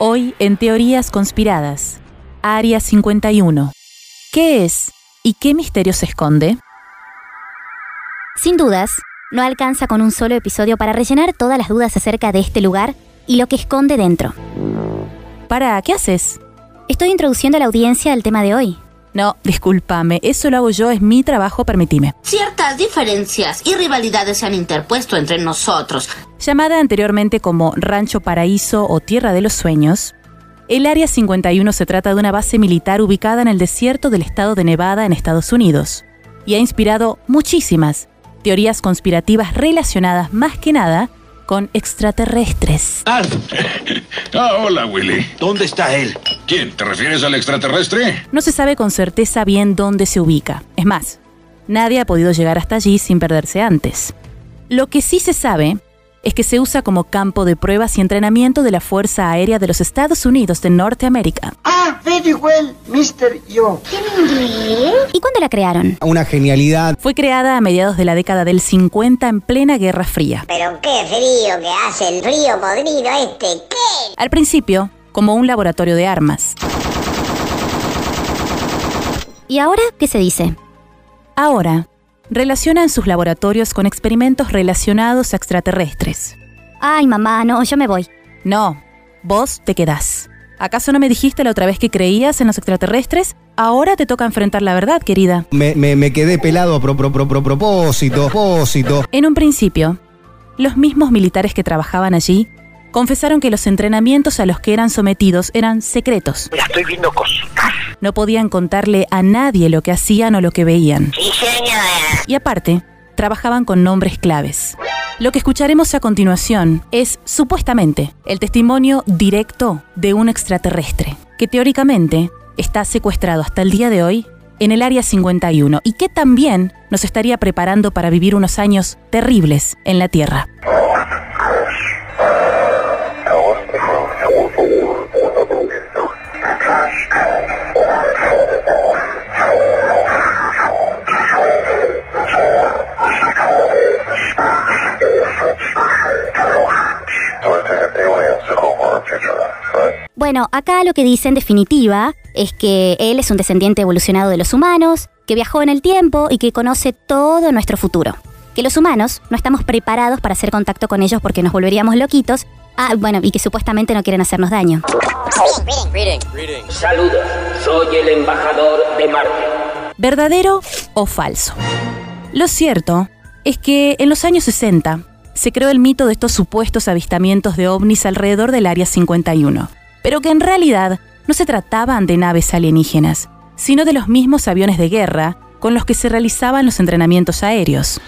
Hoy en Teorías Conspiradas, Área 51. ¿Qué es y qué misterio se esconde? Sin dudas, no alcanza con un solo episodio para rellenar todas las dudas acerca de este lugar y lo que esconde dentro. ¿Para qué haces? Estoy introduciendo a la audiencia al tema de hoy. No, discúlpame, eso lo hago yo, es mi trabajo, permitime. Ciertas diferencias y rivalidades se han interpuesto entre nosotros. Llamada anteriormente como Rancho Paraíso o Tierra de los Sueños, el Área 51 se trata de una base militar ubicada en el desierto del estado de Nevada en Estados Unidos y ha inspirado muchísimas teorías conspirativas relacionadas más que nada con extraterrestres. Ah, hola, Willy. ¿Dónde está él? ¿Quién? ¿Te refieres al extraterrestre? No se sabe con certeza bien dónde se ubica. Es más, nadie ha podido llegar hasta allí sin perderse antes. Lo que sí se sabe es que se usa como campo de pruebas y entrenamiento de la Fuerza Aérea de los Estados Unidos de Norteamérica. Ah, very well, Mr. Yo. ¿Y cuándo la crearon? Una genialidad. Fue creada a mediados de la década del 50 en plena Guerra Fría. Pero qué frío que hace el frío podrido este. ¿Qué? Al principio, como un laboratorio de armas. ¿Y ahora qué se dice? Ahora, relacionan sus laboratorios con experimentos relacionados a extraterrestres. Ay, mamá, no, yo me voy. No, vos te quedás. ¿Acaso no me dijiste la otra vez que creías en los extraterrestres? Ahora te toca enfrentar la verdad, querida. Me, me- me quedé pelado a pro, pro, pro, pro- propósito, propósito. En un principio, los mismos militares que trabajaban allí confesaron que los entrenamientos a los que eran sometidos eran secretos. Mira, estoy viendo cositas. No podían contarle a nadie lo que hacían o lo que veían. Sí, señora. Y aparte, trabajaban con nombres claves. Lo que escucharemos a continuación es, supuestamente, el testimonio directo de un extraterrestre, que teóricamente está secuestrado hasta el día de hoy en el Área 51 y que también nos estaría preparando para vivir unos años terribles en la Tierra. Bueno, acá lo que dice en definitiva es que él es un descendiente evolucionado de los humanos, que viajó en el tiempo y que conoce todo nuestro futuro. Que los humanos no estamos preparados para hacer contacto con ellos porque nos volveríamos loquitos. Ah, bueno, y que supuestamente no quieren hacernos daño. Saludos, soy el embajador de Marte. ¿Verdadero o falso? Lo cierto es que en los años 60 se creó el mito de estos supuestos avistamientos de ovnis alrededor del Área 51, pero que en realidad no se trataban de naves alienígenas, sino de los mismos aviones de guerra con los que se realizaban los entrenamientos aéreos.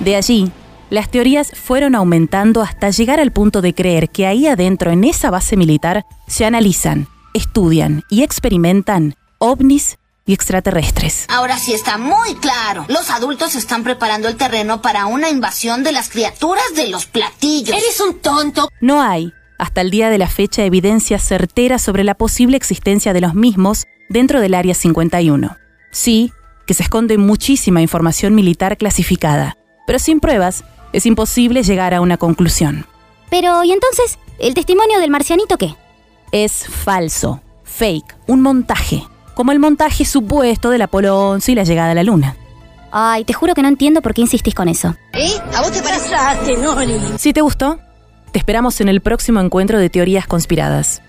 De allí, las teorías fueron aumentando hasta llegar al punto de creer que ahí adentro, en esa base militar, se analizan, estudian y experimentan ovnis y extraterrestres. Ahora sí está muy claro. Los adultos están preparando el terreno para una invasión de las criaturas de los platillos. Eres un tonto. No hay, hasta el día de la fecha, evidencia certera sobre la posible existencia de los mismos dentro del Área 51. Sí, que se esconde muchísima información militar clasificada, pero sin pruebas es imposible llegar a una conclusión. Pero, ¿y entonces? ¿El testimonio del marcianito qué? Es falso, fake, un montaje, como el montaje supuesto del Apolo 11 y la llegada a la Luna. Ay, te juro que no entiendo por qué insistís con eso. ¿Eh? ¿A vos te pasaste, Noli? Si te gustó, te esperamos en el próximo encuentro de teorías conspiradas.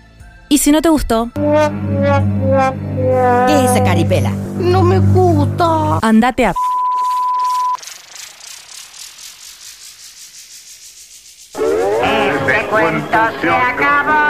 Y si no te gustó, ¿Qué es esa caripela? No me gusta. andate a... Este cuento se acabó.